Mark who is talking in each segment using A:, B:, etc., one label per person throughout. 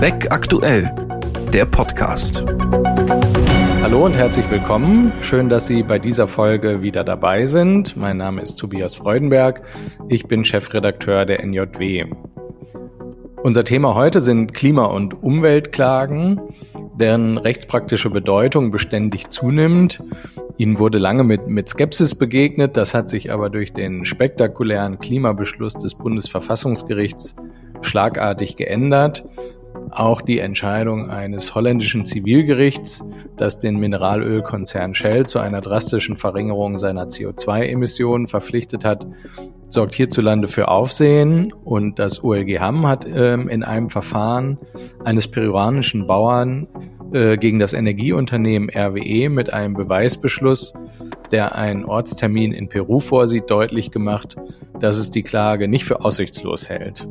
A: Beck aktuell, der Podcast.
B: Hallo und herzlich willkommen. Schön, dass Sie bei dieser Folge wieder dabei sind. Mein Name ist Tobias Freudenberg. Ich bin Chefredakteur der NJW. Unser Thema heute sind Klima- und Umweltklagen, deren rechtspraktische Bedeutung beständig zunimmt. Ihnen wurde lange mit, mit Skepsis begegnet, das hat sich aber durch den spektakulären Klimabeschluss des Bundesverfassungsgerichts schlagartig geändert. Auch die Entscheidung eines holländischen Zivilgerichts, das den Mineralölkonzern Shell zu einer drastischen Verringerung seiner CO2-Emissionen verpflichtet hat, sorgt hierzulande für Aufsehen und das OLG Hamm hat ähm, in einem Verfahren eines peruanischen Bauern äh, gegen das Energieunternehmen RWE mit einem Beweisbeschluss, der einen Ortstermin in Peru vorsieht, deutlich gemacht, dass es die Klage nicht für aussichtslos hält.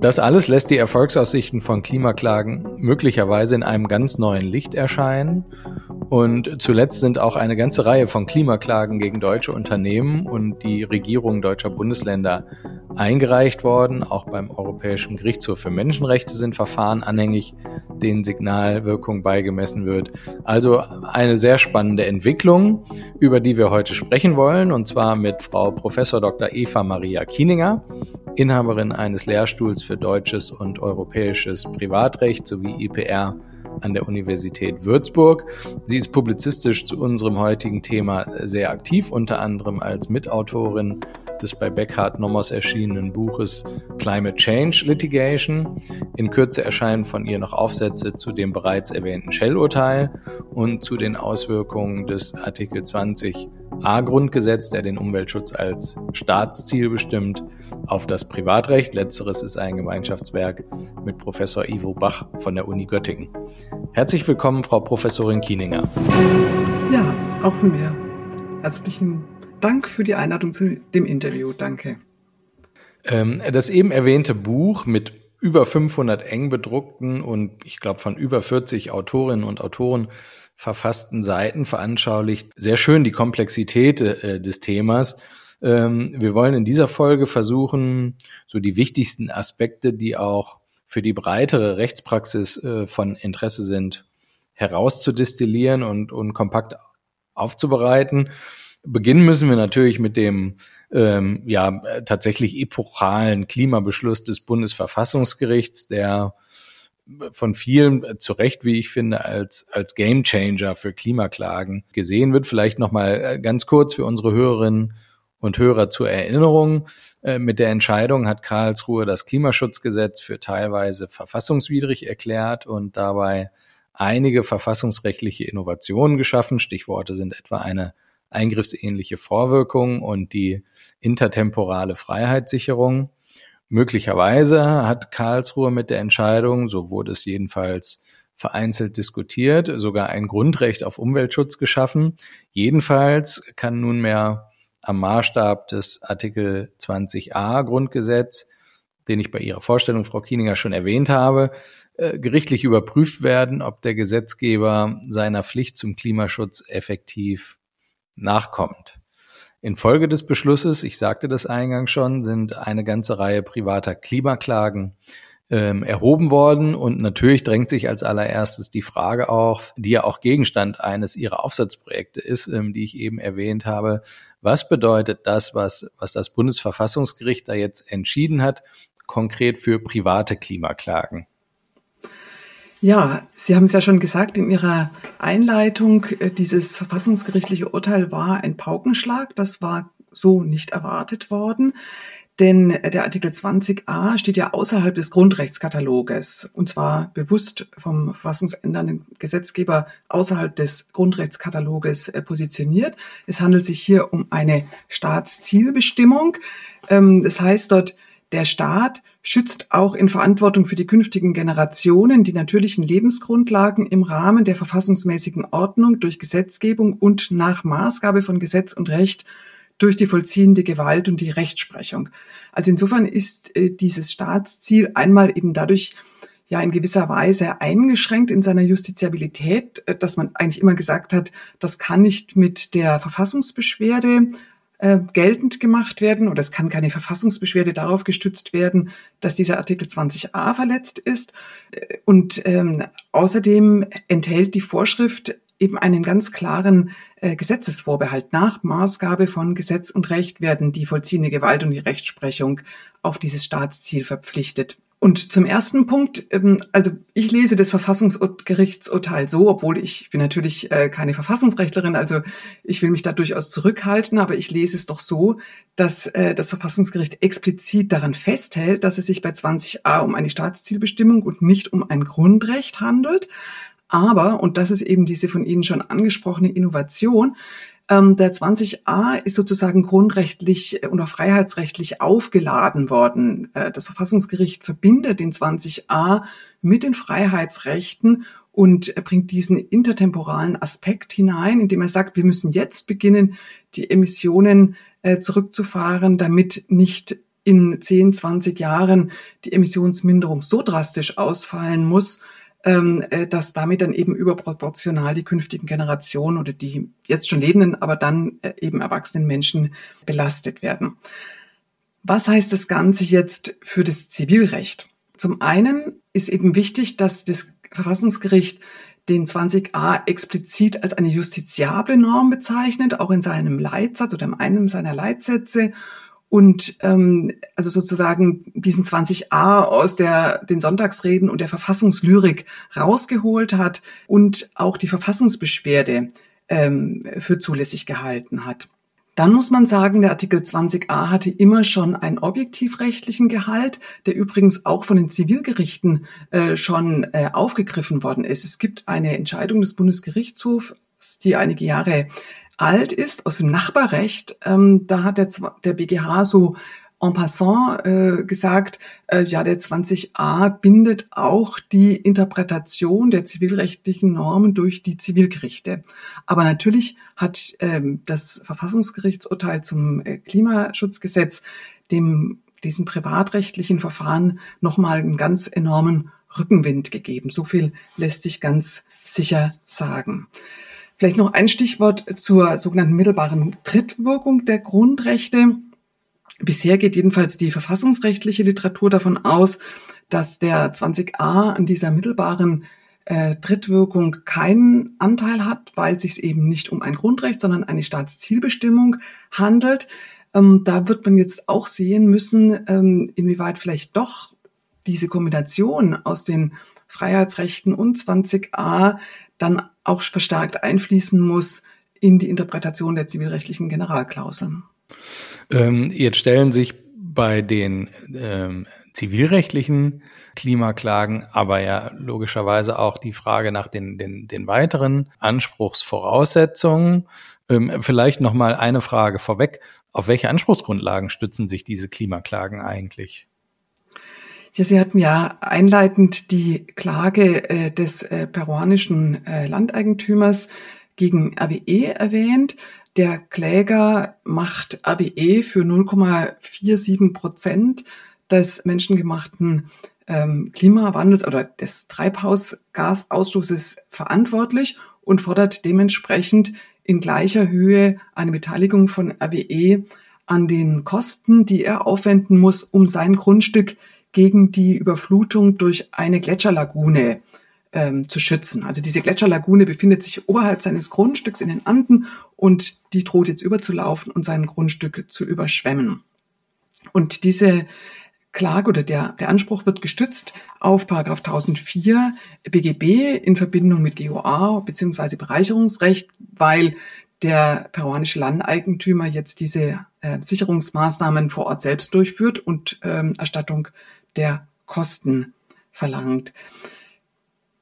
B: Das alles lässt die Erfolgsaussichten von Klimaklagen möglicherweise in einem ganz neuen Licht erscheinen. Und zuletzt sind auch eine ganze Reihe von Klimaklagen gegen deutsche Unternehmen und die Regierungen deutscher Bundesländer eingereicht worden. Auch beim Europäischen Gerichtshof für Menschenrechte sind Verfahren anhängig, denen Signalwirkung beigemessen wird. Also eine sehr spannende Entwicklung, über die wir heute sprechen wollen, und zwar mit Frau Professor Dr. Eva Maria Kieninger, Inhaberin eines Lehrstuhls für deutsches und europäisches Privatrecht sowie IPR an der Universität Würzburg. Sie ist publizistisch zu unserem heutigen Thema sehr aktiv, unter anderem als Mitautorin des bei Beckhardt Nommers erschienenen Buches Climate Change Litigation. In Kürze erscheinen von ihr noch Aufsätze zu dem bereits erwähnten Shell-Urteil und zu den Auswirkungen des Artikel 20 A-Grundgesetz, der den Umweltschutz als Staatsziel bestimmt, auf das Privatrecht. Letzteres ist ein Gemeinschaftswerk mit Professor Ivo Bach von der Uni Göttingen. Herzlich willkommen, Frau Professorin Kieninger.
C: Ja, auch von mir. Herzlichen Dank für die Einladung zu dem Interview. Danke.
B: Ähm, das eben erwähnte Buch mit über 500 eng bedruckten und ich glaube von über 40 Autorinnen und Autoren verfassten Seiten veranschaulicht sehr schön die Komplexität äh, des Themas. Ähm, wir wollen in dieser Folge versuchen, so die wichtigsten Aspekte, die auch für die breitere Rechtspraxis äh, von Interesse sind, herauszudestillieren und, und kompakt aufzubereiten. Beginnen müssen wir natürlich mit dem ähm, ja tatsächlich epochalen Klimabeschluss des Bundesverfassungsgerichts, der von vielen zu Recht, wie ich finde, als, als Gamechanger für Klimaklagen gesehen wird. Vielleicht nochmal äh, ganz kurz für unsere Hörerinnen und Hörer zur Erinnerung. Äh, mit der Entscheidung hat Karlsruhe das Klimaschutzgesetz für teilweise verfassungswidrig erklärt und dabei einige verfassungsrechtliche Innovationen geschaffen. Stichworte sind etwa eine eingriffsähnliche Vorwirkung und die intertemporale Freiheitssicherung. Möglicherweise hat Karlsruhe mit der Entscheidung, so wurde es jedenfalls vereinzelt diskutiert, sogar ein Grundrecht auf Umweltschutz geschaffen. Jedenfalls kann nunmehr am Maßstab des Artikel 20a Grundgesetz, den ich bei Ihrer Vorstellung, Frau Kieninger, schon erwähnt habe, äh, gerichtlich überprüft werden, ob der Gesetzgeber seiner Pflicht zum Klimaschutz effektiv nachkommt. Infolge des Beschlusses, ich sagte das eingangs schon, sind eine ganze Reihe privater Klimaklagen ähm, erhoben worden. Und natürlich drängt sich als allererstes die Frage auf, die ja auch Gegenstand eines ihrer Aufsatzprojekte ist, ähm, die ich eben erwähnt habe. Was bedeutet das, was, was das Bundesverfassungsgericht da jetzt entschieden hat, konkret für private Klimaklagen?
C: Ja, Sie haben es ja schon gesagt in Ihrer Einleitung, äh, dieses verfassungsgerichtliche Urteil war ein Paukenschlag. Das war so nicht erwartet worden. Denn der Artikel 20a steht ja außerhalb des Grundrechtskataloges und zwar bewusst vom verfassungsändernden Gesetzgeber außerhalb des Grundrechtskataloges äh, positioniert. Es handelt sich hier um eine Staatszielbestimmung. Ähm, das heißt dort, der Staat schützt auch in Verantwortung für die künftigen Generationen die natürlichen Lebensgrundlagen im Rahmen der verfassungsmäßigen Ordnung durch Gesetzgebung und nach Maßgabe von Gesetz und Recht durch die vollziehende Gewalt und die Rechtsprechung. Also insofern ist äh, dieses Staatsziel einmal eben dadurch ja in gewisser Weise eingeschränkt in seiner Justiziabilität, äh, dass man eigentlich immer gesagt hat, das kann nicht mit der Verfassungsbeschwerde äh, geltend gemacht werden oder es kann keine Verfassungsbeschwerde darauf gestützt werden, dass dieser Artikel 20a verletzt ist. Und ähm, außerdem enthält die Vorschrift eben einen ganz klaren äh, Gesetzesvorbehalt. Nach Maßgabe von Gesetz und Recht werden die vollziehende Gewalt und die Rechtsprechung auf dieses Staatsziel verpflichtet. Und zum ersten Punkt, ähm, also ich lese das Verfassungsgerichtsurteil so, obwohl ich bin natürlich äh, keine Verfassungsrechtlerin, also ich will mich da durchaus zurückhalten, aber ich lese es doch so, dass äh, das Verfassungsgericht explizit daran festhält, dass es sich bei 20a um eine Staatszielbestimmung und nicht um ein Grundrecht handelt. Aber, und das ist eben diese von Ihnen schon angesprochene Innovation, ähm, der 20a ist sozusagen grundrechtlich oder freiheitsrechtlich aufgeladen worden. Äh, das Verfassungsgericht verbindet den 20a mit den Freiheitsrechten und bringt diesen intertemporalen Aspekt hinein, indem er sagt, wir müssen jetzt beginnen, die Emissionen äh, zurückzufahren, damit nicht in 10, 20 Jahren die Emissionsminderung so drastisch ausfallen muss, äh, dass damit dann eben überproportional die künftigen Generationen oder die jetzt schon lebenden, aber dann äh, eben erwachsenen Menschen belastet werden. Was heißt das Ganze jetzt für das Zivilrecht? Zum einen ist eben wichtig, dass das Verfassungsgericht den 20a explizit als eine justiziable Norm bezeichnet, auch in seinem Leitsatz oder in einem seiner Leitsätze und ähm, also sozusagen diesen 20a aus der den Sonntagsreden und der Verfassungslyrik rausgeholt hat und auch die Verfassungsbeschwerde ähm, für zulässig gehalten hat. Dann muss man sagen, der Artikel 20a hatte immer schon einen objektivrechtlichen Gehalt, der übrigens auch von den Zivilgerichten äh, schon äh, aufgegriffen worden ist. Es gibt eine Entscheidung des Bundesgerichtshofs, die einige Jahre alt ist, aus dem Nachbarrecht. Ähm, da hat der, der BGH so en passant äh, gesagt, äh, ja, der 20a bindet auch die Interpretation der zivilrechtlichen Normen durch die Zivilgerichte. Aber natürlich hat ähm, das Verfassungsgerichtsurteil zum äh, Klimaschutzgesetz dem diesen privatrechtlichen Verfahren nochmal einen ganz enormen Rückenwind gegeben. So viel lässt sich ganz sicher sagen. Vielleicht noch ein Stichwort zur sogenannten mittelbaren Trittwirkung der Grundrechte. Bisher geht jedenfalls die verfassungsrechtliche Literatur davon aus, dass der 20a an dieser mittelbaren äh, Trittwirkung keinen Anteil hat, weil es sich eben nicht um ein Grundrecht, sondern eine Staatszielbestimmung handelt. Ähm, da wird man jetzt auch sehen müssen, ähm, inwieweit vielleicht doch diese Kombination aus den Freiheitsrechten und 20a dann auch verstärkt einfließen muss in die Interpretation der zivilrechtlichen Generalklauseln.
B: Ähm, jetzt stellen sich bei den ähm, zivilrechtlichen Klimaklagen, aber ja logischerweise auch die Frage nach den, den, den weiteren Anspruchsvoraussetzungen. Ähm, vielleicht noch mal eine Frage vorweg. Auf welche Anspruchsgrundlagen stützen sich diese Klimaklagen eigentlich?
C: Ja, Sie hatten ja einleitend die Klage äh, des äh, peruanischen äh, Landeigentümers gegen RWE erwähnt. Der Kläger macht RWE für 0,47 Prozent des menschengemachten ähm, Klimawandels oder des Treibhausgasausstoßes verantwortlich und fordert dementsprechend in gleicher Höhe eine Beteiligung von RWE an den Kosten, die er aufwenden muss, um sein Grundstück gegen die Überflutung durch eine Gletscherlagune ähm, zu schützen. Also diese Gletscherlagune befindet sich oberhalb seines Grundstücks in den Anden und die droht jetzt überzulaufen und sein Grundstück zu überschwemmen. Und diese Klage oder der, der Anspruch wird gestützt auf Paragraph 1004 BGB in Verbindung mit GOA bzw. Bereicherungsrecht, weil der peruanische Landeigentümer jetzt diese äh, Sicherungsmaßnahmen vor Ort selbst durchführt und ähm, Erstattung der Kosten verlangt.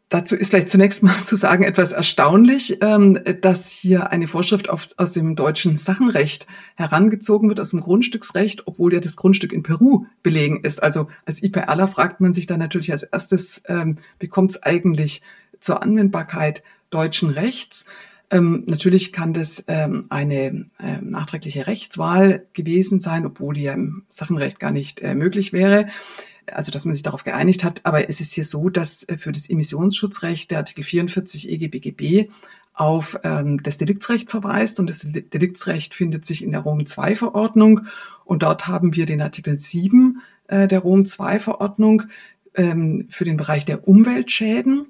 C: Dazu ist vielleicht zunächst mal zu sagen etwas erstaunlich, ähm, dass hier eine Vorschrift aus dem deutschen Sachenrecht herangezogen wird, aus dem Grundstücksrecht, obwohl ja das Grundstück in Peru belegen ist. Also als IPRler fragt man sich dann natürlich als erstes, ähm, wie kommt es eigentlich zur Anwendbarkeit deutschen Rechts? Ähm, natürlich kann das ähm, eine nachträgliche Rechtswahl gewesen sein, obwohl die ja im Sachenrecht gar nicht äh, möglich wäre also dass man sich darauf geeinigt hat. Aber es ist hier so, dass äh, für das Emissionsschutzrecht der Artikel 44 EGBGB auf ähm, das Deliktsrecht verweist und das Deliktsrecht findet sich in der Rom II Verordnung und dort haben wir den Artikel 7 äh, der Rom II Verordnung ähm, für den Bereich der Umweltschäden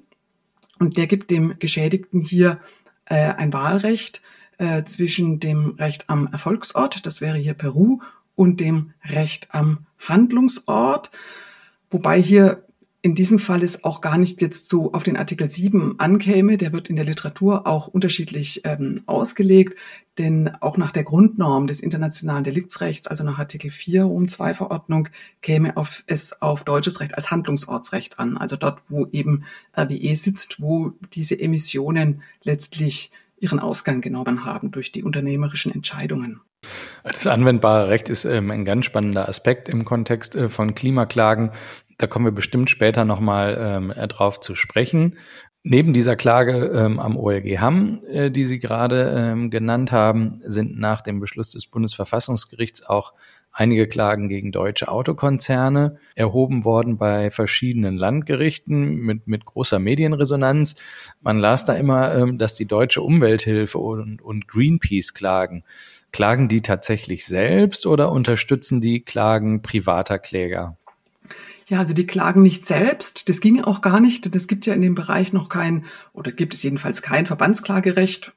C: und der gibt dem Geschädigten hier äh, ein Wahlrecht äh, zwischen dem Recht am Erfolgsort, das wäre hier Peru, und dem Recht am Handlungsort. Wobei hier in diesem Fall es auch gar nicht jetzt so auf den Artikel 7 ankäme. Der wird in der Literatur auch unterschiedlich ähm, ausgelegt, denn auch nach der Grundnorm des internationalen Deliktsrechts, also nach Artikel 4 um 2 Verordnung, käme auf, es auf deutsches Recht als Handlungsortsrecht an, also dort, wo eben RWE sitzt, wo diese Emissionen letztlich ihren Ausgang genommen haben durch die unternehmerischen Entscheidungen.
B: Das anwendbare Recht ist ähm, ein ganz spannender Aspekt im Kontext äh, von Klimaklagen. Da kommen wir bestimmt später nochmal ähm, äh, drauf zu sprechen. Neben dieser Klage ähm, am OLG Hamm, äh, die Sie gerade ähm, genannt haben, sind nach dem Beschluss des Bundesverfassungsgerichts auch einige Klagen gegen deutsche Autokonzerne erhoben worden bei verschiedenen Landgerichten mit, mit großer Medienresonanz. Man las da immer, ähm, dass die deutsche Umwelthilfe und, und Greenpeace klagen. Klagen die tatsächlich selbst oder unterstützen die Klagen privater Kläger?
C: Ja, also die klagen nicht selbst. Das ginge auch gar nicht. Das gibt ja in dem Bereich noch kein, oder gibt es jedenfalls kein Verbandsklagerecht.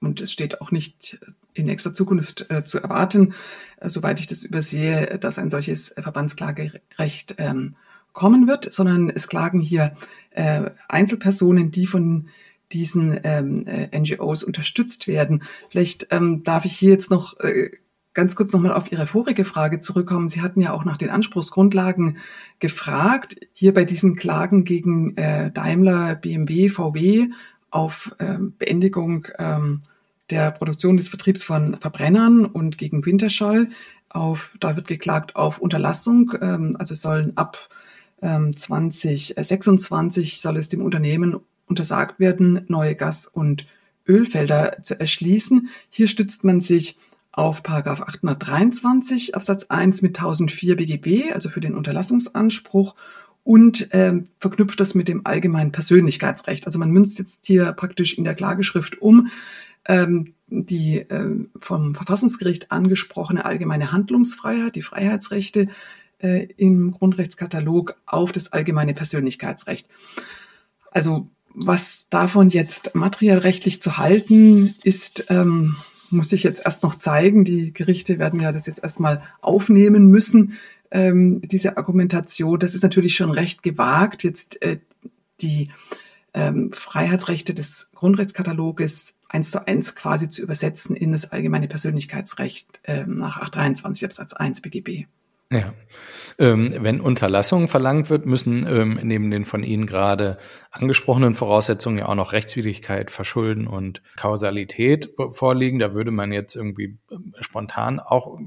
C: Und es steht auch nicht in nächster Zukunft äh, zu erwarten, äh, soweit ich das übersehe, dass ein solches Verbandsklagerecht ähm, kommen wird, sondern es klagen hier äh, Einzelpersonen, die von diesen ähm, äh, NGOs unterstützt werden. Vielleicht ähm, darf ich hier jetzt noch äh, ganz kurz nochmal auf Ihre vorige Frage zurückkommen. Sie hatten ja auch nach den Anspruchsgrundlagen gefragt. Hier bei diesen Klagen gegen äh, Daimler, BMW, VW auf äh, Beendigung ähm, der Produktion des Vertriebs von Verbrennern und gegen Winterschall. Auf, da wird geklagt auf Unterlassung. Ähm, also sollen ab ähm, 2026 soll es dem Unternehmen untersagt werden, neue Gas- und Ölfelder zu erschließen. Hier stützt man sich auf Paragraph 823 Absatz 1 mit 1004 BGB, also für den Unterlassungsanspruch und ähm, verknüpft das mit dem allgemeinen Persönlichkeitsrecht. Also man münzt jetzt hier praktisch in der Klageschrift um ähm, die äh, vom Verfassungsgericht angesprochene allgemeine Handlungsfreiheit, die Freiheitsrechte äh, im Grundrechtskatalog auf das allgemeine Persönlichkeitsrecht. Also was davon jetzt materiell rechtlich zu halten ist, ähm, muss ich jetzt erst noch zeigen. Die Gerichte werden ja das jetzt erstmal aufnehmen müssen, ähm, diese Argumentation. Das ist natürlich schon recht gewagt, jetzt äh, die ähm, Freiheitsrechte des Grundrechtskataloges eins zu eins quasi zu übersetzen in das allgemeine Persönlichkeitsrecht ähm, nach 823 Absatz 1 BGB.
B: Ja. Ähm, wenn Unterlassung verlangt wird, müssen ähm, neben den von Ihnen gerade angesprochenen Voraussetzungen ja auch noch Rechtswidrigkeit, Verschulden und Kausalität vorliegen. Da würde man jetzt irgendwie ähm, spontan auch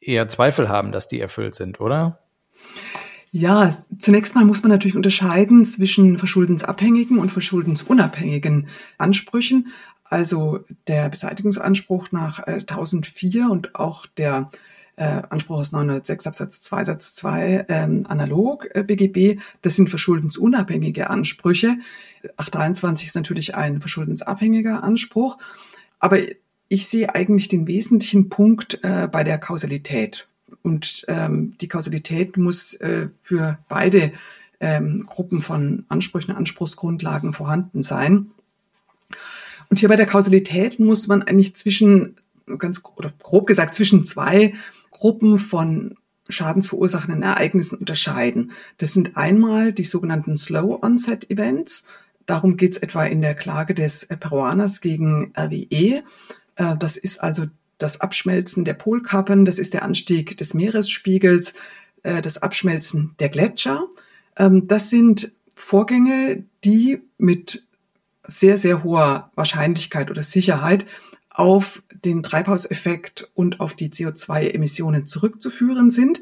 B: eher Zweifel haben, dass die erfüllt sind, oder?
C: Ja, zunächst mal muss man natürlich unterscheiden zwischen verschuldensabhängigen und verschuldensunabhängigen Ansprüchen. Also der Beseitigungsanspruch nach äh, 1004 und auch der äh, Anspruch aus 906 Absatz 2 Satz 2 ähm, analog äh, BGB, das sind verschuldensunabhängige Ansprüche. 823 ist natürlich ein verschuldensabhängiger Anspruch, aber ich sehe eigentlich den wesentlichen Punkt äh, bei der Kausalität. Und ähm, die Kausalität muss äh, für beide ähm, Gruppen von Ansprüchen, Anspruchsgrundlagen vorhanden sein. Und hier bei der Kausalität muss man eigentlich zwischen, ganz oder grob gesagt, zwischen zwei Gruppen von schadensverursachenden Ereignissen unterscheiden. Das sind einmal die sogenannten Slow Onset Events. Darum geht es etwa in der Klage des Peruaners gegen RWE. Äh, das ist also das Abschmelzen der Polkappen, das ist der Anstieg des Meeresspiegels, äh, das Abschmelzen der Gletscher. Ähm, das sind Vorgänge, die mit sehr, sehr hoher Wahrscheinlichkeit oder Sicherheit auf den Treibhauseffekt und auf die CO2-Emissionen zurückzuführen sind,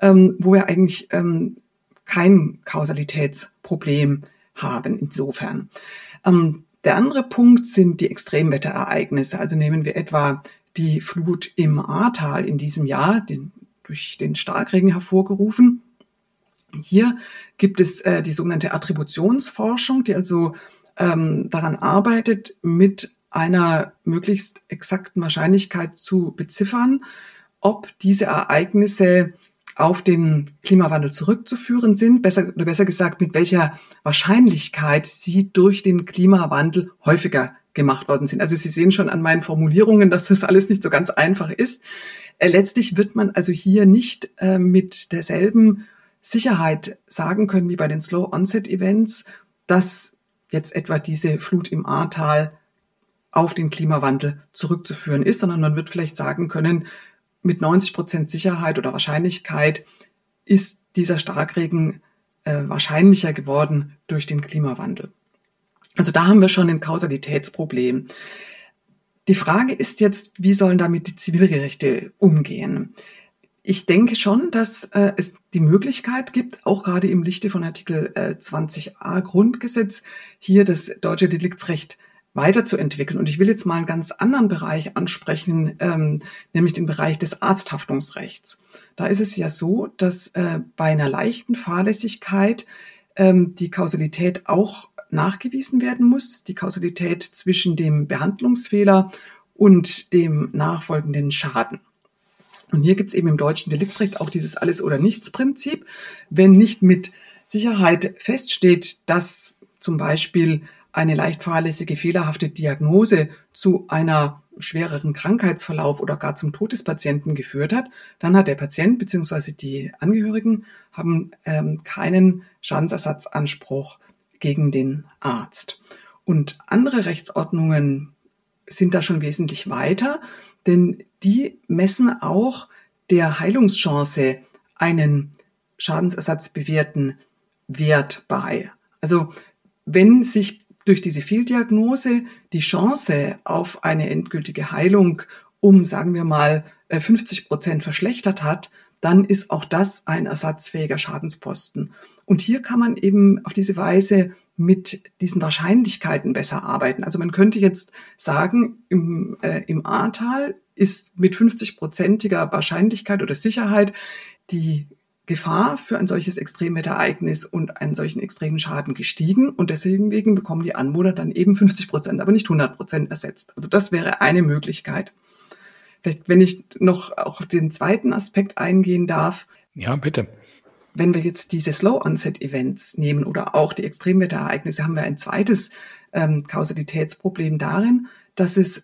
C: ähm, wo wir eigentlich ähm, kein Kausalitätsproblem haben insofern. Ähm, der andere Punkt sind die Extremwetterereignisse. Also nehmen wir etwa die Flut im Ahrtal in diesem Jahr, den, durch den Starkregen hervorgerufen. Hier gibt es äh, die sogenannte Attributionsforschung, die also ähm, daran arbeitet, mit einer möglichst exakten Wahrscheinlichkeit zu beziffern, ob diese Ereignisse auf den Klimawandel zurückzuführen sind, besser oder besser gesagt, mit welcher Wahrscheinlichkeit sie durch den Klimawandel häufiger gemacht worden sind. Also Sie sehen schon an meinen Formulierungen, dass das alles nicht so ganz einfach ist. Äh, letztlich wird man also hier nicht äh, mit derselben Sicherheit sagen können wie bei den Slow Onset Events, dass jetzt etwa diese Flut im Ahrtal auf den Klimawandel zurückzuführen ist, sondern man wird vielleicht sagen können, mit 90 Prozent Sicherheit oder Wahrscheinlichkeit ist dieser Starkregen äh, wahrscheinlicher geworden durch den Klimawandel. Also da haben wir schon ein Kausalitätsproblem. Die Frage ist jetzt, wie sollen damit die Zivilgerichte umgehen? Ich denke schon, dass äh, es die Möglichkeit gibt, auch gerade im Lichte von Artikel äh, 20a Grundgesetz, hier das deutsche Deliktsrecht weiterzuentwickeln. Und ich will jetzt mal einen ganz anderen Bereich ansprechen, ähm, nämlich den Bereich des Arzthaftungsrechts. Da ist es ja so, dass äh, bei einer leichten Fahrlässigkeit ähm, die Kausalität auch nachgewiesen werden muss, die Kausalität zwischen dem Behandlungsfehler und dem nachfolgenden Schaden. Und hier gibt es eben im deutschen Deliktsrecht auch dieses Alles- oder Nichts-Prinzip. Wenn nicht mit Sicherheit feststeht, dass zum Beispiel eine leicht fahrlässige, fehlerhafte Diagnose zu einer schwereren Krankheitsverlauf oder gar zum Tod des Patienten geführt hat, dann hat der Patient bzw. die Angehörigen haben ähm, keinen Schadensersatzanspruch gegen den Arzt. Und andere Rechtsordnungen sind da schon wesentlich weiter, denn die messen auch der Heilungschance einen schadensersatzbewährten Wert bei. Also wenn sich durch diese Fehldiagnose die Chance auf eine endgültige Heilung um, sagen wir mal, 50 äh, Prozent verschlechtert hat, dann ist auch das ein ersatzfähiger Schadensposten. Und hier kann man eben auf diese Weise mit diesen Wahrscheinlichkeiten besser arbeiten. Also man könnte jetzt sagen, im, äh, im Ahrtal ist mit 50-prozentiger Wahrscheinlichkeit oder Sicherheit die Gefahr für ein solches Extremwetterereignis und einen solchen extremen Schaden gestiegen und deswegen bekommen die Anwohner dann eben 50 Prozent, aber nicht 100 Prozent ersetzt. Also das wäre eine Möglichkeit. Vielleicht, wenn ich noch auf den zweiten Aspekt eingehen darf.
B: Ja, bitte.
C: Wenn wir jetzt diese Slow-Onset-Events nehmen oder auch die Extremwetterereignisse, haben wir ein zweites ähm, Kausalitätsproblem darin, dass es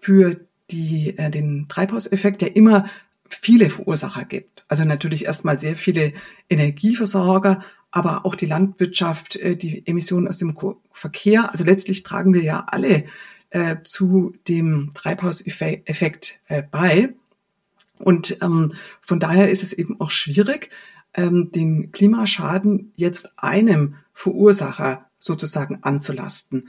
C: für die, äh, den Treibhauseffekt ja immer viele Verursacher gibt. Also natürlich erstmal sehr viele Energieversorger, aber auch die Landwirtschaft, äh, die Emissionen aus dem Verkehr. Also letztlich tragen wir ja alle äh, zu dem Treibhauseffekt äh, bei. Und ähm, von daher ist es eben auch schwierig, ähm, den Klimaschaden jetzt einem Verursacher sozusagen anzulasten.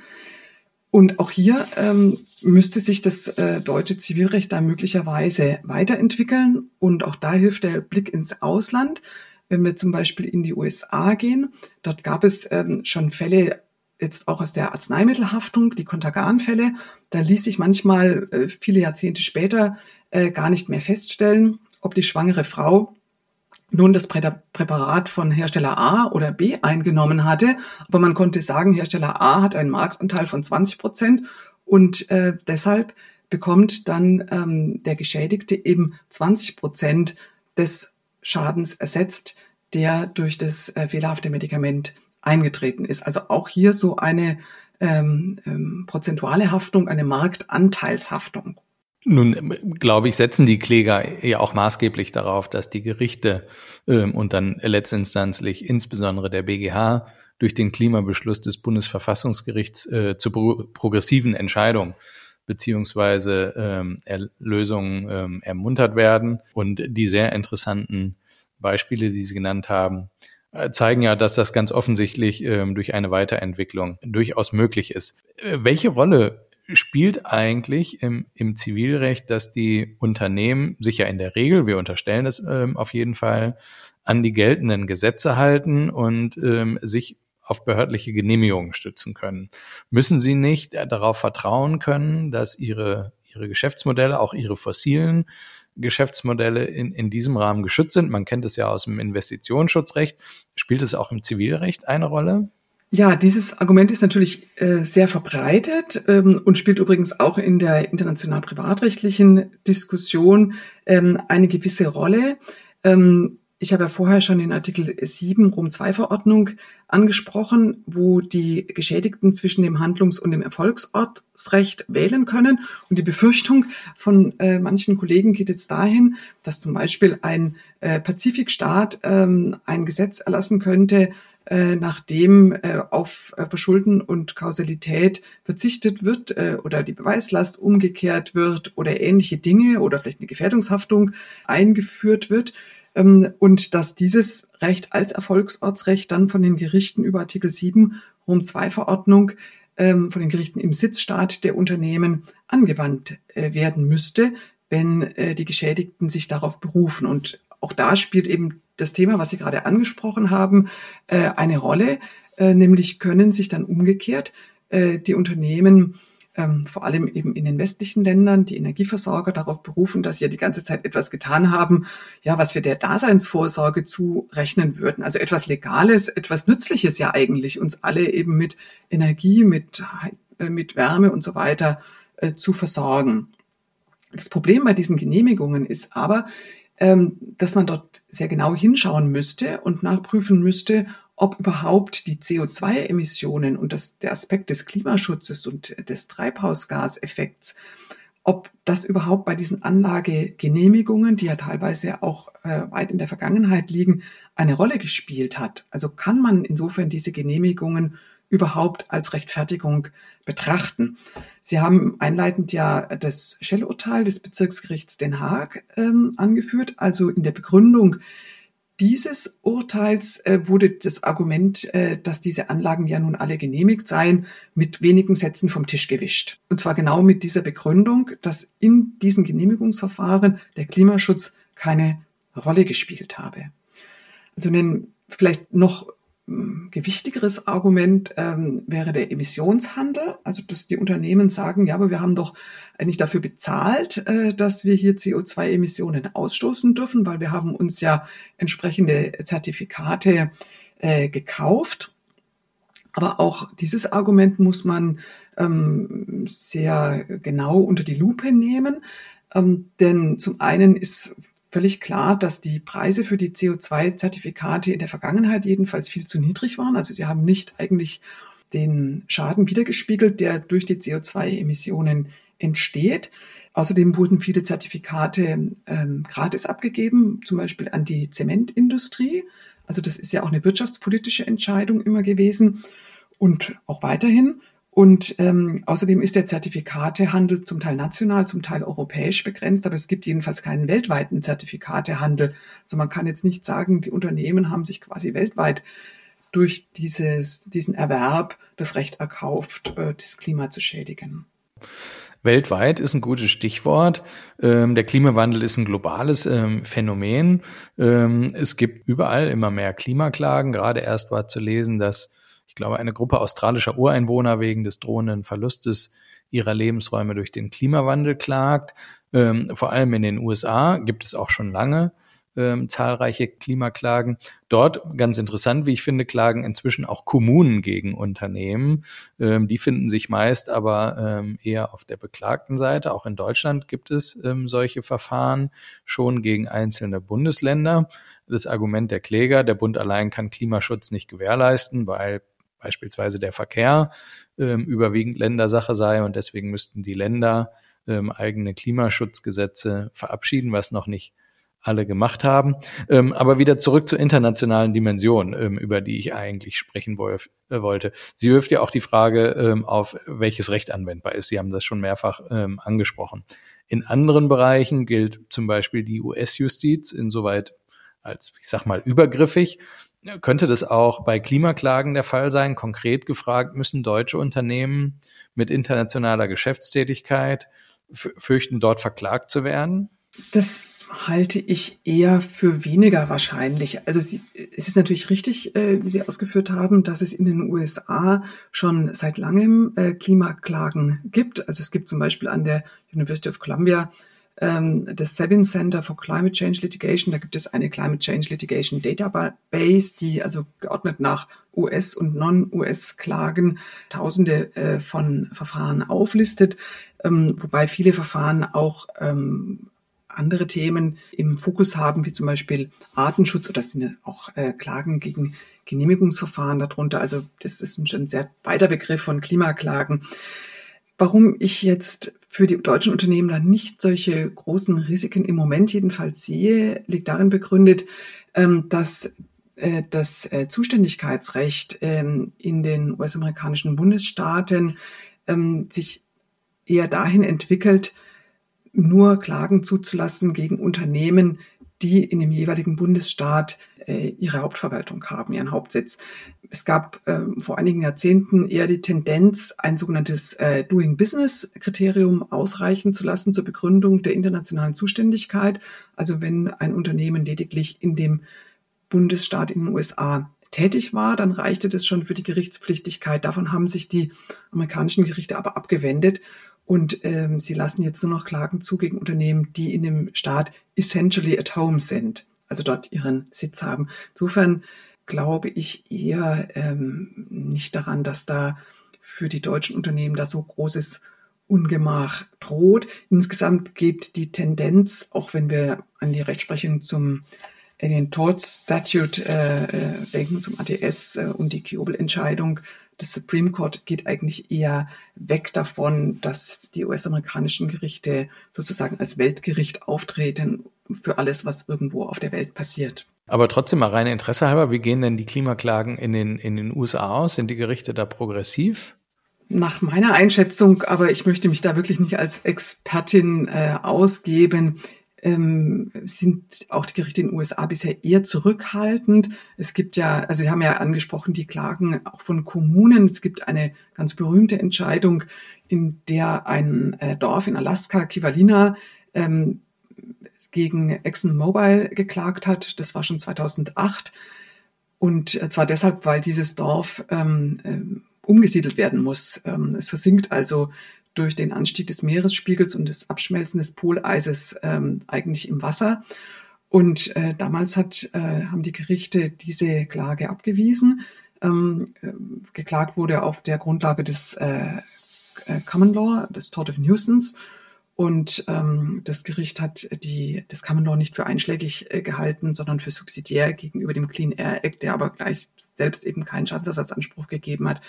C: Und auch hier ähm, müsste sich das äh, deutsche Zivilrecht da möglicherweise weiterentwickeln. Und auch da hilft der Blick ins Ausland. Wenn wir zum Beispiel in die USA gehen, dort gab es ähm, schon Fälle jetzt auch aus der Arzneimittelhaftung, die Kontergan-Fälle. Da ließ sich manchmal äh, viele Jahrzehnte später äh, gar nicht mehr feststellen, ob die schwangere Frau nun das Präparat von Hersteller A oder B eingenommen hatte, aber man konnte sagen, Hersteller A hat einen Marktanteil von 20 Prozent und äh, deshalb bekommt dann ähm, der Geschädigte eben 20 Prozent des Schadens ersetzt, der durch das äh, fehlerhafte Medikament eingetreten ist. Also auch hier so eine ähm, ähm, prozentuale Haftung, eine Marktanteilshaftung.
B: Nun, glaube ich, setzen die Kläger ja auch maßgeblich darauf, dass die Gerichte ähm, und dann letztinstanzlich insbesondere der BGH durch den Klimabeschluss des Bundesverfassungsgerichts äh, zu pro progressiven Entscheidungen beziehungsweise ähm, Erlösungen ähm, ermuntert werden. Und die sehr interessanten Beispiele, die Sie genannt haben, äh, zeigen ja, dass das ganz offensichtlich ähm, durch eine Weiterentwicklung durchaus möglich ist. Äh, welche Rolle spielt eigentlich im, im Zivilrecht, dass die Unternehmen sich ja in der Regel, wir unterstellen das ähm, auf jeden Fall, an die geltenden Gesetze halten und ähm, sich auf behördliche Genehmigungen stützen können. Müssen sie nicht darauf vertrauen können, dass ihre, ihre Geschäftsmodelle, auch ihre fossilen Geschäftsmodelle in, in diesem Rahmen geschützt sind? Man kennt es ja aus dem Investitionsschutzrecht. Spielt es auch im Zivilrecht eine Rolle?
C: Ja, dieses Argument ist natürlich äh, sehr verbreitet ähm, und spielt übrigens auch in der international privatrechtlichen Diskussion ähm, eine gewisse Rolle. Ähm, ich habe ja vorher schon den Artikel 7 Rom 2 Verordnung angesprochen, wo die Geschädigten zwischen dem Handlungs- und dem Erfolgsortsrecht wählen können. Und die Befürchtung von äh, manchen Kollegen geht jetzt dahin, dass zum Beispiel ein äh, Pazifikstaat ähm, ein Gesetz erlassen könnte, äh, nachdem äh, auf äh, Verschulden und Kausalität verzichtet wird äh, oder die Beweislast umgekehrt wird oder ähnliche Dinge oder vielleicht eine Gefährdungshaftung eingeführt wird ähm, und dass dieses Recht als Erfolgsortsrecht dann von den Gerichten über Artikel 7 Rom 2 Verordnung ähm, von den Gerichten im Sitzstaat der Unternehmen angewandt äh, werden müsste, wenn die Geschädigten sich darauf berufen. Und auch da spielt eben das Thema, was Sie gerade angesprochen haben, äh, eine Rolle, nämlich können sich dann umgekehrt die Unternehmen ähm, vor allem eben in den westlichen Ländern, die Energieversorger darauf berufen, dass sie ja die ganze Zeit etwas getan haben, ja, was wir der Daseinsvorsorge zurechnen würden. Also etwas Legales, etwas Nützliches ja eigentlich, uns alle eben mit Energie, mit, äh, mit Wärme und so weiter äh, zu versorgen. Das Problem bei diesen Genehmigungen ist aber, dass man dort sehr genau hinschauen müsste und nachprüfen müsste, ob überhaupt die CO2-Emissionen und das, der Aspekt des Klimaschutzes und des Treibhausgaseffekts, ob das überhaupt bei diesen Anlagegenehmigungen, die ja teilweise auch äh, weit in der Vergangenheit liegen, eine Rolle gespielt hat. Also kann man insofern diese Genehmigungen überhaupt als Rechtfertigung betrachten. Sie haben einleitend ja das Shell-Urteil des Bezirksgerichts Den Haag ähm, angeführt. Also in der Begründung dieses Urteils äh, wurde das Argument, äh, dass diese Anlagen ja nun alle genehmigt seien, mit wenigen Sätzen vom Tisch gewischt. Und zwar genau mit dieser Begründung, dass in diesen Genehmigungsverfahren der Klimaschutz keine Rolle gespielt habe. Also ein vielleicht noch gewichtigeres Argument ähm, wäre der Emissionshandel. Also, dass die Unternehmen sagen, ja, aber wir haben doch eigentlich dafür bezahlt, äh, dass wir hier CO2-Emissionen ausstoßen dürfen, weil wir haben uns ja entsprechende Zertifikate äh, gekauft. Aber auch dieses Argument muss man ähm, sehr genau unter die Lupe nehmen. Ähm, denn zum einen ist völlig klar, dass die Preise für die CO2-Zertifikate in der Vergangenheit jedenfalls viel zu niedrig waren. Also sie haben nicht eigentlich den Schaden wiedergespiegelt, der durch die CO2-Emissionen entsteht. Außerdem wurden viele Zertifikate ähm, gratis abgegeben, zum Beispiel an die Zementindustrie. Also das ist ja auch eine wirtschaftspolitische Entscheidung immer gewesen und auch weiterhin. Und ähm, außerdem ist der Zertifikatehandel zum Teil national, zum Teil europäisch begrenzt, aber es gibt jedenfalls keinen weltweiten Zertifikatehandel. Also man kann jetzt nicht sagen, die Unternehmen haben sich quasi weltweit durch dieses, diesen Erwerb das Recht erkauft, äh, das Klima zu schädigen.
B: Weltweit ist ein gutes Stichwort. Ähm, der Klimawandel ist ein globales ähm, Phänomen. Ähm, es gibt überall immer mehr Klimaklagen. Gerade erst war zu lesen, dass ich glaube, eine Gruppe australischer Ureinwohner wegen des drohenden Verlustes ihrer Lebensräume durch den Klimawandel klagt. Ähm, vor allem in den USA gibt es auch schon lange ähm, zahlreiche Klimaklagen. Dort, ganz interessant, wie ich finde, klagen inzwischen auch Kommunen gegen Unternehmen. Ähm, die finden sich meist aber ähm, eher auf der beklagten Seite. Auch in Deutschland gibt es ähm, solche Verfahren schon gegen einzelne Bundesländer. Das Argument der Kläger, der Bund allein kann Klimaschutz nicht gewährleisten, weil beispielsweise der Verkehr ähm, überwiegend Ländersache sei und deswegen müssten die Länder ähm, eigene Klimaschutzgesetze verabschieden, was noch nicht alle gemacht haben. Ähm, aber wieder zurück zur internationalen Dimension, ähm, über die ich eigentlich sprechen wolf, äh, wollte. Sie wirft ja auch die Frage ähm, auf, welches Recht anwendbar ist. Sie haben das schon mehrfach ähm, angesprochen. In anderen Bereichen gilt zum Beispiel die US-Justiz insoweit als, ich sag mal, übergriffig. Könnte das auch bei Klimaklagen der Fall sein? Konkret gefragt, müssen deutsche Unternehmen mit internationaler Geschäftstätigkeit fürchten, dort verklagt zu werden?
C: Das halte ich eher für weniger wahrscheinlich. Also es ist natürlich richtig, äh, wie Sie ausgeführt haben, dass es in den USA schon seit langem äh, Klimaklagen gibt. Also es gibt zum Beispiel an der University of Columbia ähm, das Sabin Center for Climate Change Litigation. Da gibt es eine Climate Change Litigation Database, die also geordnet nach US- und Non-US-Klagen Tausende äh, von Verfahren auflistet, ähm, wobei viele Verfahren auch ähm, andere Themen im Fokus haben, wie zum Beispiel Artenschutz oder sind auch äh, Klagen gegen Genehmigungsverfahren darunter. Also das ist ein, ein sehr weiter Begriff von Klimaklagen. Warum ich jetzt für die deutschen Unternehmen da nicht solche großen Risiken im Moment jedenfalls sehe, liegt darin begründet, ähm, dass äh, das äh, Zuständigkeitsrecht ähm, in den US-amerikanischen Bundesstaaten ähm, sich eher dahin entwickelt, nur Klagen zuzulassen gegen Unternehmen, die in dem jeweiligen Bundesstaat äh, ihre Hauptverwaltung haben, ihren Hauptsitz. Es gab äh, vor einigen Jahrzehnten eher die Tendenz, ein sogenanntes äh, Doing Business Kriterium ausreichen zu lassen zur Begründung der internationalen Zuständigkeit. Also wenn ein Unternehmen lediglich in dem Bundesstaat in den USA tätig war, dann reichte das schon für die Gerichtspflichtigkeit. Davon haben sich die amerikanischen Gerichte aber abgewendet und ähm, sie lassen jetzt nur noch Klagen zu gegen Unternehmen, die in dem Staat essentially at home sind, also dort ihren Sitz haben. Insofern glaube ich eher ähm, nicht daran, dass da für die deutschen Unternehmen da so großes Ungemach droht. Insgesamt geht die Tendenz, auch wenn wir an die Rechtsprechung zum den Tort Statute äh, äh, denken, zum ATS äh, und die Kiobel-Entscheidung, das Supreme Court geht eigentlich eher weg davon, dass die US-amerikanischen Gerichte sozusagen als Weltgericht auftreten für alles, was irgendwo auf der Welt passiert.
B: Aber trotzdem mal rein Interesse halber, wie gehen denn die Klimaklagen in den, in den USA aus? Sind die Gerichte da progressiv?
C: Nach meiner Einschätzung, aber ich möchte mich da wirklich nicht als Expertin äh, ausgeben, ähm, sind auch die Gerichte in den USA bisher eher zurückhaltend. Es gibt ja, also Sie haben ja angesprochen, die Klagen auch von Kommunen. Es gibt eine ganz berühmte Entscheidung, in der ein äh, Dorf in Alaska, Kivalina, ähm, gegen ExxonMobil geklagt hat. Das war schon 2008. Und äh, zwar deshalb, weil dieses Dorf ähm, äh, umgesiedelt werden muss. Ähm, es versinkt also durch den Anstieg des Meeresspiegels und das Abschmelzen des Poleises ähm, eigentlich im Wasser. Und äh, damals hat, äh, haben die Gerichte diese Klage abgewiesen. Ähm, äh, geklagt wurde auf der Grundlage des äh, äh Common Law, des Tort of Nuisance. Und ähm, das Gericht hat die, das Common Law nicht für einschlägig äh, gehalten, sondern für subsidiär gegenüber dem Clean Air Act, der aber gleich selbst eben keinen Schadensersatzanspruch gegeben hat.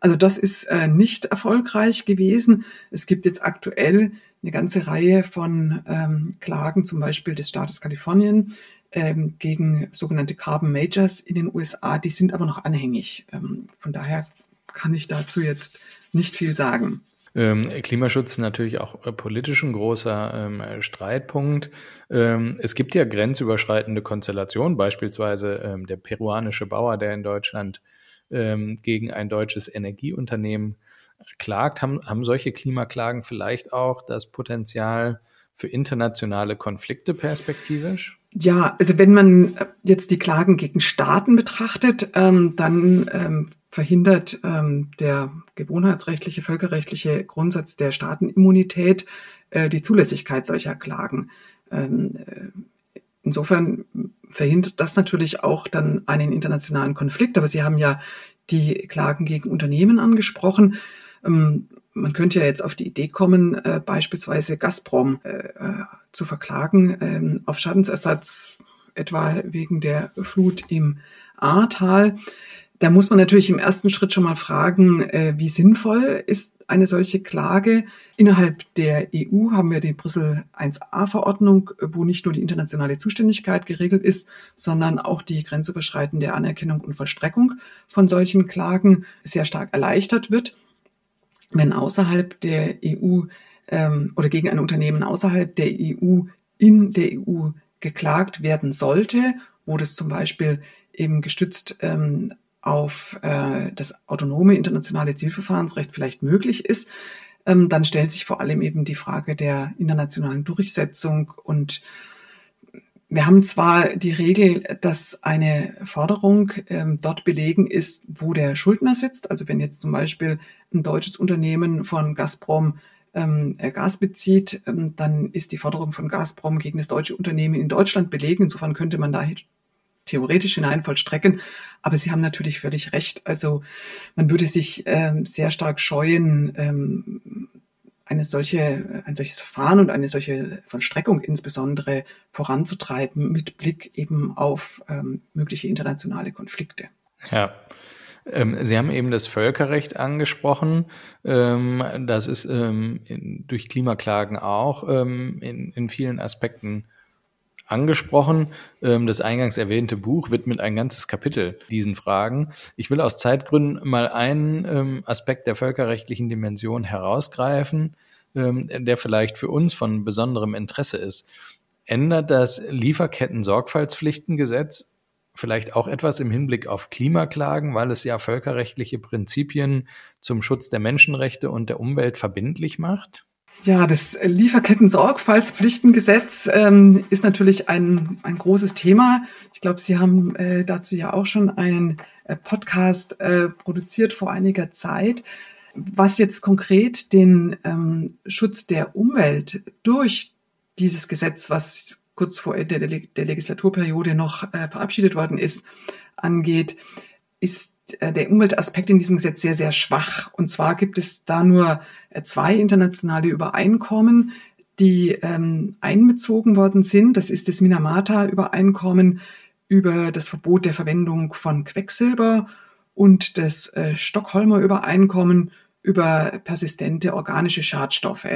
C: Also das ist äh, nicht erfolgreich gewesen. Es gibt jetzt aktuell eine ganze Reihe von ähm, Klagen, zum Beispiel des Staates Kalifornien, ähm, gegen sogenannte Carbon Majors in den USA. Die sind aber noch anhängig. Ähm, von daher kann ich dazu jetzt nicht viel sagen.
B: Ähm, Klimaschutz ist natürlich auch äh, politisch ein großer ähm, Streitpunkt. Ähm, es gibt ja grenzüberschreitende Konstellationen, beispielsweise ähm, der peruanische Bauer, der in Deutschland ähm, gegen ein deutsches Energieunternehmen klagt. Haben, haben solche Klimaklagen vielleicht auch das Potenzial für internationale Konflikte perspektivisch?
C: Ja, also wenn man jetzt die Klagen gegen Staaten betrachtet, ähm, dann ähm, verhindert ähm, der gewohnheitsrechtliche, völkerrechtliche Grundsatz der Staatenimmunität äh, die Zulässigkeit solcher Klagen. Ähm, äh, insofern verhindert das natürlich auch dann einen internationalen Konflikt. Aber Sie haben ja die Klagen gegen Unternehmen angesprochen. Ähm, man könnte ja jetzt auf die Idee kommen, äh, beispielsweise Gazprom äh, äh zu verklagen äh, auf Schadensersatz, etwa wegen der Flut im Ahrtal. Da muss man natürlich im ersten Schritt schon mal fragen, äh, wie sinnvoll ist eine solche Klage. Innerhalb der EU haben wir die Brüssel 1a-Verordnung, wo nicht nur die internationale Zuständigkeit geregelt ist, sondern auch die grenzüberschreitende Anerkennung und Vollstreckung von solchen Klagen sehr stark erleichtert wird. Wenn außerhalb der EU ähm, oder gegen ein Unternehmen außerhalb der EU in der EU geklagt werden sollte, wo das zum Beispiel eben gestützt ähm, auf äh, das autonome internationale Zielverfahrensrecht vielleicht möglich ist, ähm, dann stellt sich vor allem eben die Frage der internationalen Durchsetzung und wir haben zwar die Regel, dass eine Forderung ähm, dort belegen ist, wo der Schuldner sitzt. Also wenn jetzt zum Beispiel ein deutsches Unternehmen von Gazprom ähm, äh, Gas bezieht, ähm, dann ist die Forderung von Gazprom gegen das deutsche Unternehmen in Deutschland belegen. Insofern könnte man da theoretisch hinein vollstrecken. Aber Sie haben natürlich völlig recht. Also man würde sich ähm, sehr stark scheuen, ähm, eine solche, ein solches Verfahren und eine solche Vollstreckung insbesondere voranzutreiben mit Blick eben auf ähm, mögliche internationale Konflikte.
B: Ja. Ähm, Sie haben eben das Völkerrecht angesprochen. Ähm, das ist ähm, durch Klimaklagen auch in, vielen Aspekten angesprochen. Das eingangs erwähnte Buch widmet ein ganzes Kapitel diesen Fragen. Ich will aus Zeitgründen mal einen Aspekt der völkerrechtlichen Dimension herausgreifen, ähm, der vielleicht für uns von besonderem Interesse ist. Ändert das Lieferketten-Sorgfaltspflichtengesetz vielleicht auch etwas im Hinblick auf Klimaklagen, weil es ja völkerrechtliche Prinzipien zum Schutz der Menschenrechte und der Umwelt verbindlich macht?
C: Ja, das Lieferketten-Sorgfaltspflichtengesetz ähm, ist natürlich ein, ein großes Thema. Ich glaube, Sie haben äh, dazu ja auch schon einen äh, Podcast äh, produziert vor einiger Zeit. Was jetzt konkret den ähm, Schutz der Umwelt durch dieses Gesetz, was kurz vor Ende der, der Legislaturperiode noch äh, verabschiedet worden ist, angeht, ist äh, der Umweltaspekt in diesem Gesetz sehr, sehr schwach. Und zwar gibt es da nur äh, zwei internationale Übereinkommen, die ähm, einbezogen worden sind. Das ist das Minamata-Übereinkommen über das Verbot der Verwendung von Quecksilber und das äh, Stockholmer Übereinkommen über persistente organische Schadstoffe.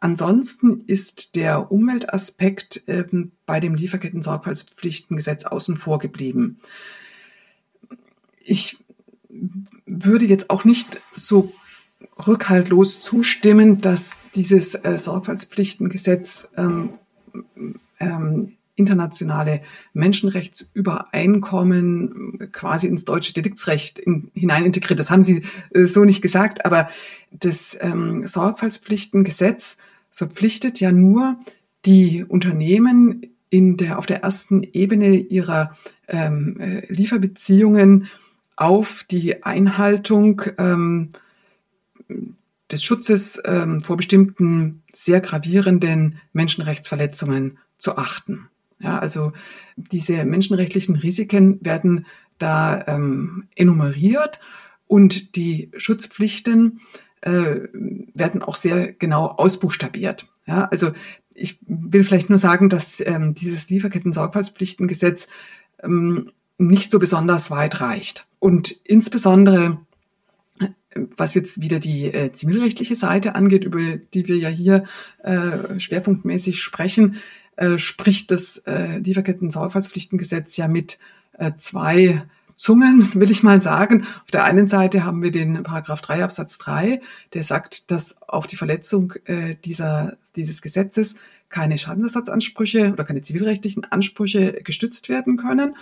C: Ansonsten ist der Umweltaspekt ähm, bei dem Lieferketten-Sorgfaltspflichtengesetz außen vor geblieben. Ich würde jetzt auch nicht so rückhaltlos zustimmen, dass dieses äh, Sorgfaltspflichtengesetz ähm, ähm, internationale Menschenrechtsübereinkommen quasi ins deutsche Deliktsrecht in, hinein integriert. Das haben Sie äh, so nicht gesagt, aber das ähm, Sorgfaltspflichtengesetz verpflichtet ja nur die Unternehmen in der, auf der ersten Ebene ihrer ähm, äh, Lieferbeziehungen auf die Einhaltung ähm, des Schutzes ähm, vor bestimmten sehr gravierenden Menschenrechtsverletzungen zu achten. Ja, also diese menschenrechtlichen Risiken werden da ähm, enumeriert und die Schutzpflichten äh, werden auch sehr genau ausbuchstabiert. Ja, also ich will vielleicht nur sagen, dass ähm, dieses Lieferketten-Sorgfaltspflichtengesetz ähm, nicht so besonders weit reicht. Und insbesondere, was jetzt wieder die äh, zivilrechtliche Seite angeht, über die wir ja hier äh, schwerpunktmäßig sprechen, äh, spricht das äh, Lieferketten-Sorgfaltspflichtengesetz ja mit äh, zwei Zungen, das will ich mal sagen. Auf der einen Seite haben wir den Paragraph 3 Absatz 3, der sagt, dass auf die Verletzung äh, dieser, dieses Gesetzes keine Schadensersatzansprüche oder keine zivilrechtlichen Ansprüche gestützt werden können.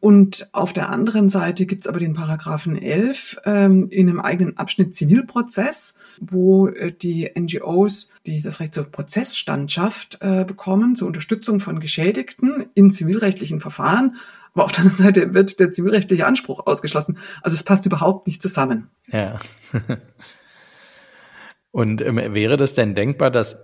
C: Und auf der anderen Seite gibt's aber den Paragraphen 11 ähm, in einem eigenen Abschnitt Zivilprozess, wo äh, die NGOs, die das Recht zur Prozessstandschaft äh, bekommen, zur Unterstützung von Geschädigten in zivilrechtlichen Verfahren. Aber auf der anderen Seite wird der zivilrechtliche Anspruch ausgeschlossen. Also es passt überhaupt nicht zusammen.
B: Ja. Und ähm, wäre das denn denkbar, dass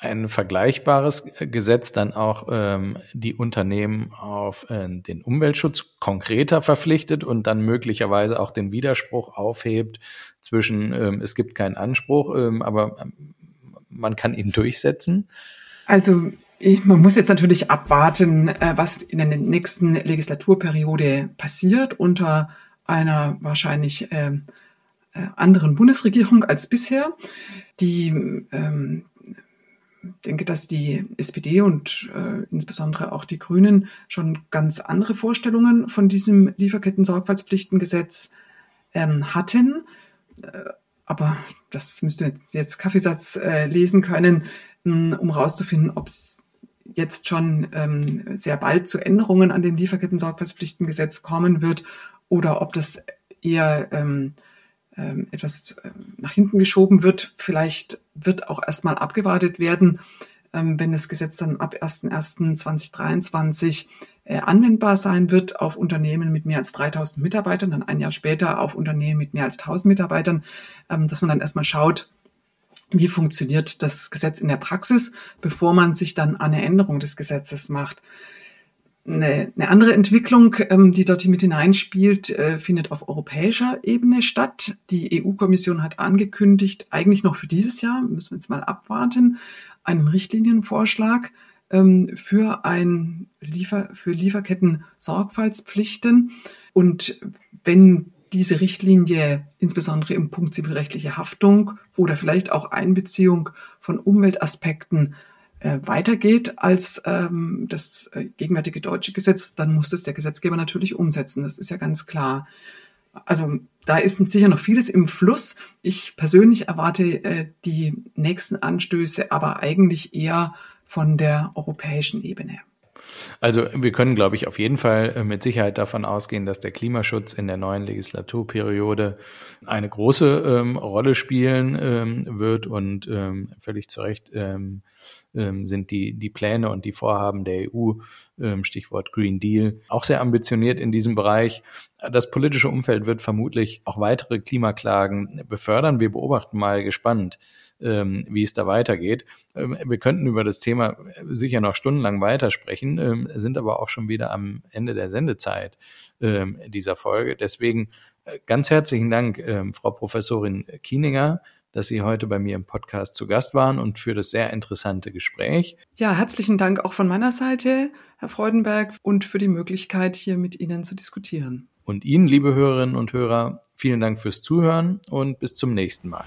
B: ein vergleichbares Gesetz dann auch ähm, die Unternehmen auf äh, den Umweltschutz konkreter verpflichtet und dann möglicherweise auch den Widerspruch aufhebt zwischen ähm, es gibt keinen Anspruch, ähm, aber ähm, man kann ihn durchsetzen?
C: Also ich, man muss jetzt natürlich abwarten, äh, was in der nächsten Legislaturperiode passiert unter einer wahrscheinlich äh, äh, anderen Bundesregierung als bisher. Die ähm, denke, dass die SPD und äh, insbesondere auch die Grünen schon ganz andere Vorstellungen von diesem Lieferketten-Sorgfaltspflichtengesetz ähm, hatten. Äh, aber das müsste jetzt Kaffeesatz äh, lesen können, mh, um herauszufinden, ob es jetzt schon ähm, sehr bald zu Änderungen an dem Lieferketten-Sorgfaltspflichtengesetz kommen wird oder ob das eher ähm, ähm, etwas äh, nach hinten geschoben wird. Vielleicht wird auch erstmal abgewartet werden, ähm, wenn das Gesetz dann ab 01.01.2023 äh, anwendbar sein wird auf Unternehmen mit mehr als 3000 Mitarbeitern, dann ein Jahr später auf Unternehmen mit mehr als 1000 Mitarbeitern, ähm, dass man dann erstmal schaut, wie funktioniert das Gesetz in der Praxis, bevor man sich dann an eine Änderung des Gesetzes macht. Eine, eine andere Entwicklung, ähm, die dort mit hineinspielt, äh, findet auf europäischer Ebene statt. Die EU-Kommission hat angekündigt, eigentlich noch für dieses Jahr, müssen wir jetzt mal abwarten, einen Richtlinienvorschlag ähm, für ein Liefer, für Lieferketten-Sorgfaltspflichten. Und wenn diese Richtlinie insbesondere im Punkt zivilrechtliche Haftung oder vielleicht auch Einbeziehung von Umweltaspekten äh, weitergeht als ähm, das äh, gegenwärtige deutsche Gesetz, dann muss das der Gesetzgeber natürlich umsetzen. Das ist ja ganz klar. Also da ist sicher noch vieles im Fluss. Ich persönlich erwarte äh, die nächsten Anstöße aber eigentlich eher von der europäischen Ebene.
B: Also wir können, glaube ich, auf jeden Fall äh, mit Sicherheit davon ausgehen, dass der Klimaschutz in der neuen Legislaturperiode eine große ähm, Rolle spielen ähm, wird und ähm, völlig zu Recht ähm, ähm, sind die, die Pläne und die Vorhaben der EU, ähm, Stichwort Green Deal, auch sehr ambitioniert in diesem Bereich. Das politische Umfeld wird vermutlich auch weitere Klimaklagen befördern. Wir beobachten mal gespannt, ähm, wie es da weitergeht. Ähm, wir könnten über das Thema sicher noch stundenlang weitersprechen, ähm, sind aber auch schon wieder am Ende der Sendezeit ähm, dieser Folge. Deswegen äh, ganz herzlichen Dank, ähm, Frau Professorin Kieninger, dass Sie heute bei mir im Podcast zu Gast waren und für das sehr interessante Gespräch.
C: Ja, herzlichen Dank auch von meiner Seite, Herr Freudenberg, und für die Möglichkeit, hier mit Ihnen zu diskutieren.
B: Und Ihnen, liebe Hörerinnen und Hörer, vielen Dank fürs Zuhören und bis zum nächsten Mal.